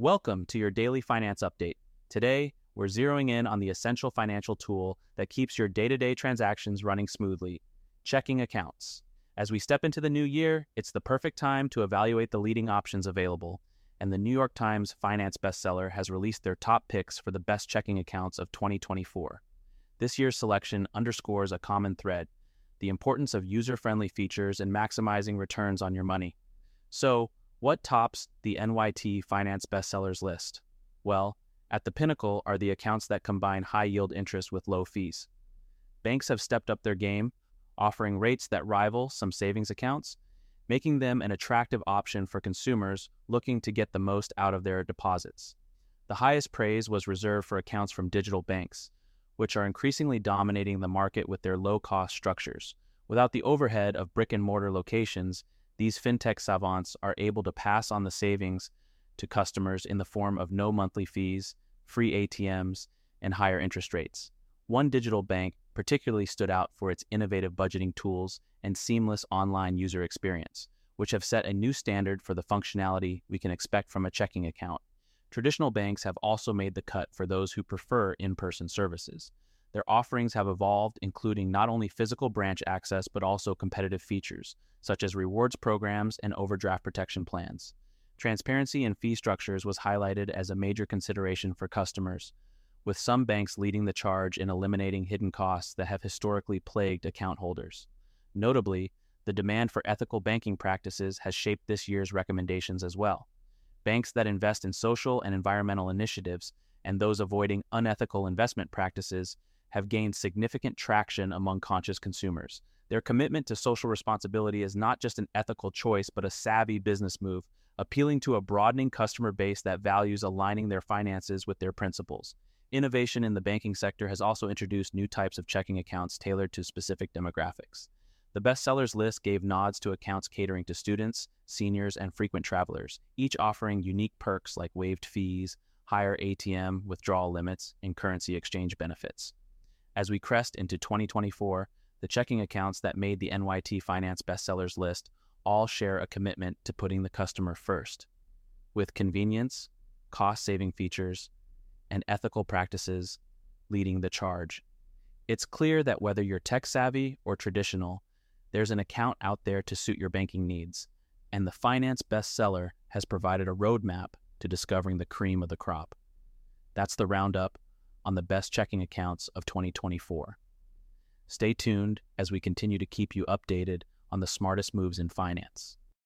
Welcome to your daily finance update. Today, we're zeroing in on the essential financial tool that keeps your day to day transactions running smoothly checking accounts. As we step into the new year, it's the perfect time to evaluate the leading options available, and the New York Times finance bestseller has released their top picks for the best checking accounts of 2024. This year's selection underscores a common thread the importance of user friendly features and maximizing returns on your money. So, what tops the NYT Finance Bestsellers list? Well, at the pinnacle are the accounts that combine high yield interest with low fees. Banks have stepped up their game, offering rates that rival some savings accounts, making them an attractive option for consumers looking to get the most out of their deposits. The highest praise was reserved for accounts from digital banks, which are increasingly dominating the market with their low cost structures. Without the overhead of brick and mortar locations, these fintech savants are able to pass on the savings to customers in the form of no monthly fees, free ATMs, and higher interest rates. One digital bank particularly stood out for its innovative budgeting tools and seamless online user experience, which have set a new standard for the functionality we can expect from a checking account. Traditional banks have also made the cut for those who prefer in person services. Their offerings have evolved, including not only physical branch access, but also competitive features, such as rewards programs and overdraft protection plans. Transparency in fee structures was highlighted as a major consideration for customers, with some banks leading the charge in eliminating hidden costs that have historically plagued account holders. Notably, the demand for ethical banking practices has shaped this year's recommendations as well. Banks that invest in social and environmental initiatives and those avoiding unethical investment practices have gained significant traction among conscious consumers. Their commitment to social responsibility is not just an ethical choice, but a savvy business move, appealing to a broadening customer base that values aligning their finances with their principles. Innovation in the banking sector has also introduced new types of checking accounts tailored to specific demographics. The bestsellers list gave nods to accounts catering to students, seniors, and frequent travelers, each offering unique perks like waived fees, higher ATM withdrawal limits, and currency exchange benefits. As we crest into 2024, the checking accounts that made the NYT Finance bestsellers list all share a commitment to putting the customer first. With convenience, cost saving features, and ethical practices leading the charge. It's clear that whether you're tech savvy or traditional, there's an account out there to suit your banking needs, and the finance bestseller has provided a roadmap to discovering the cream of the crop. That's the roundup on the best checking accounts of 2024. Stay tuned as we continue to keep you updated on the smartest moves in finance.